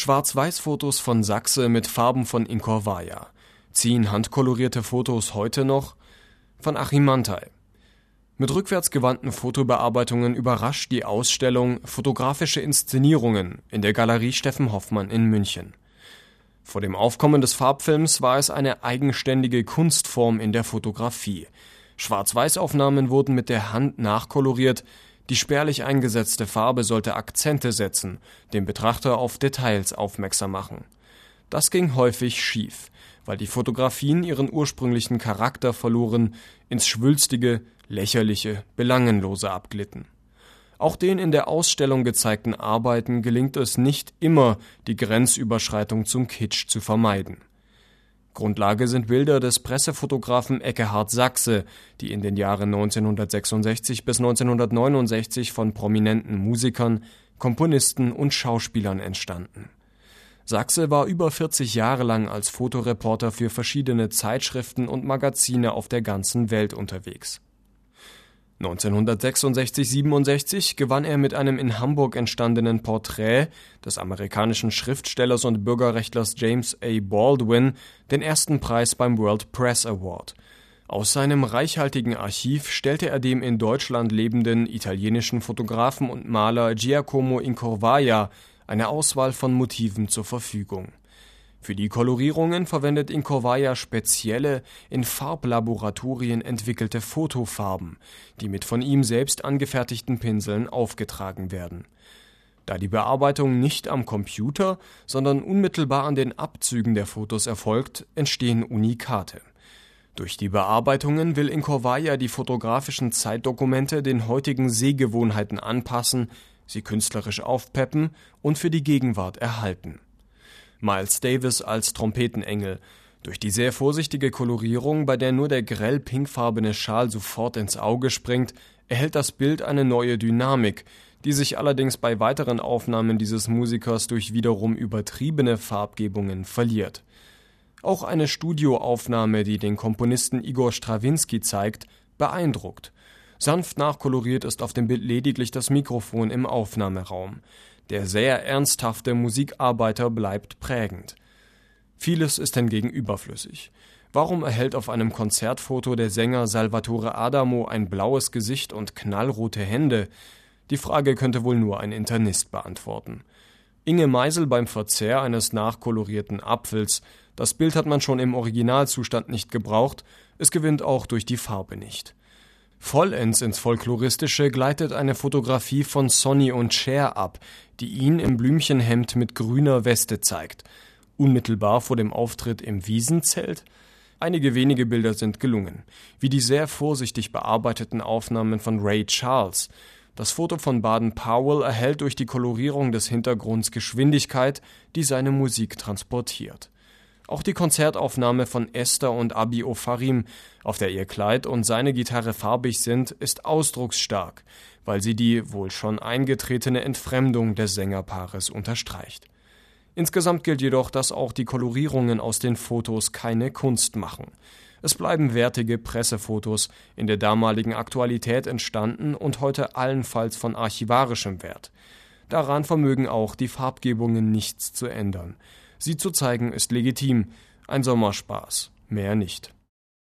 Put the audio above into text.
Schwarz-Weiß-Fotos von Sachse mit Farben von Inkorvaja. Ziehen handkolorierte Fotos heute noch? Von Achim Mantai. Mit rückwärtsgewandten Fotobearbeitungen überrascht die Ausstellung Fotografische Inszenierungen in der Galerie Steffen Hoffmann in München. Vor dem Aufkommen des Farbfilms war es eine eigenständige Kunstform in der Fotografie. Schwarz-Weiß-Aufnahmen wurden mit der Hand nachkoloriert, die spärlich eingesetzte Farbe sollte Akzente setzen, den Betrachter auf Details aufmerksam machen. Das ging häufig schief, weil die Fotografien ihren ursprünglichen Charakter verloren, ins Schwülstige, Lächerliche, Belangenlose abglitten. Auch den in der Ausstellung gezeigten Arbeiten gelingt es nicht immer, die Grenzüberschreitung zum Kitsch zu vermeiden. Grundlage sind Bilder des Pressefotografen Ekkehard Sachse, die in den Jahren 1966 bis 1969 von prominenten Musikern, Komponisten und Schauspielern entstanden. Sachse war über 40 Jahre lang als Fotoreporter für verschiedene Zeitschriften und Magazine auf der ganzen Welt unterwegs 1966/67 gewann er mit einem in Hamburg entstandenen Porträt des amerikanischen Schriftstellers und Bürgerrechtlers James A. Baldwin den ersten Preis beim World Press Award. Aus seinem reichhaltigen Archiv stellte er dem in Deutschland lebenden italienischen Fotografen und Maler Giacomo Incorvaia eine Auswahl von Motiven zur Verfügung für die Kolorierungen verwendet Incorvaia spezielle, in Farblaboratorien entwickelte Fotofarben, die mit von ihm selbst angefertigten Pinseln aufgetragen werden. Da die Bearbeitung nicht am Computer, sondern unmittelbar an den Abzügen der Fotos erfolgt, entstehen Unikate. Durch die Bearbeitungen will Incorvaia die fotografischen Zeitdokumente den heutigen Sehgewohnheiten anpassen, sie künstlerisch aufpeppen und für die Gegenwart erhalten Miles Davis als Trompetenengel. Durch die sehr vorsichtige Kolorierung, bei der nur der grell pinkfarbene Schal sofort ins Auge springt, erhält das Bild eine neue Dynamik, die sich allerdings bei weiteren Aufnahmen dieses Musikers durch wiederum übertriebene Farbgebungen verliert. Auch eine Studioaufnahme, die den Komponisten Igor Strawinski zeigt, beeindruckt. Sanft nachkoloriert ist auf dem Bild lediglich das Mikrofon im Aufnahmeraum. Der sehr ernsthafte Musikarbeiter bleibt prägend. Vieles ist hingegen überflüssig. Warum erhält auf einem Konzertfoto der Sänger Salvatore Adamo ein blaues Gesicht und knallrote Hände? Die Frage könnte wohl nur ein Internist beantworten. Inge Meisel beim Verzehr eines nachkolorierten Apfels. Das Bild hat man schon im Originalzustand nicht gebraucht, es gewinnt auch durch die Farbe nicht. Vollends ins Folkloristische gleitet eine Fotografie von Sonny und Cher ab, die ihn im Blümchenhemd mit grüner Weste zeigt. Unmittelbar vor dem Auftritt im Wiesenzelt? Einige wenige Bilder sind gelungen, wie die sehr vorsichtig bearbeiteten Aufnahmen von Ray Charles. Das Foto von Baden Powell erhält durch die Kolorierung des Hintergrunds Geschwindigkeit, die seine Musik transportiert. Auch die Konzertaufnahme von Esther und Abi Ofarim, auf der ihr Kleid und seine Gitarre farbig sind, ist ausdrucksstark, weil sie die wohl schon eingetretene Entfremdung des Sängerpaares unterstreicht. Insgesamt gilt jedoch, dass auch die Kolorierungen aus den Fotos keine Kunst machen. Es bleiben wertige Pressefotos, in der damaligen Aktualität entstanden und heute allenfalls von archivarischem Wert. Daran vermögen auch die Farbgebungen nichts zu ändern. Sie zu zeigen ist legitim, ein Sommerspaß, mehr nicht.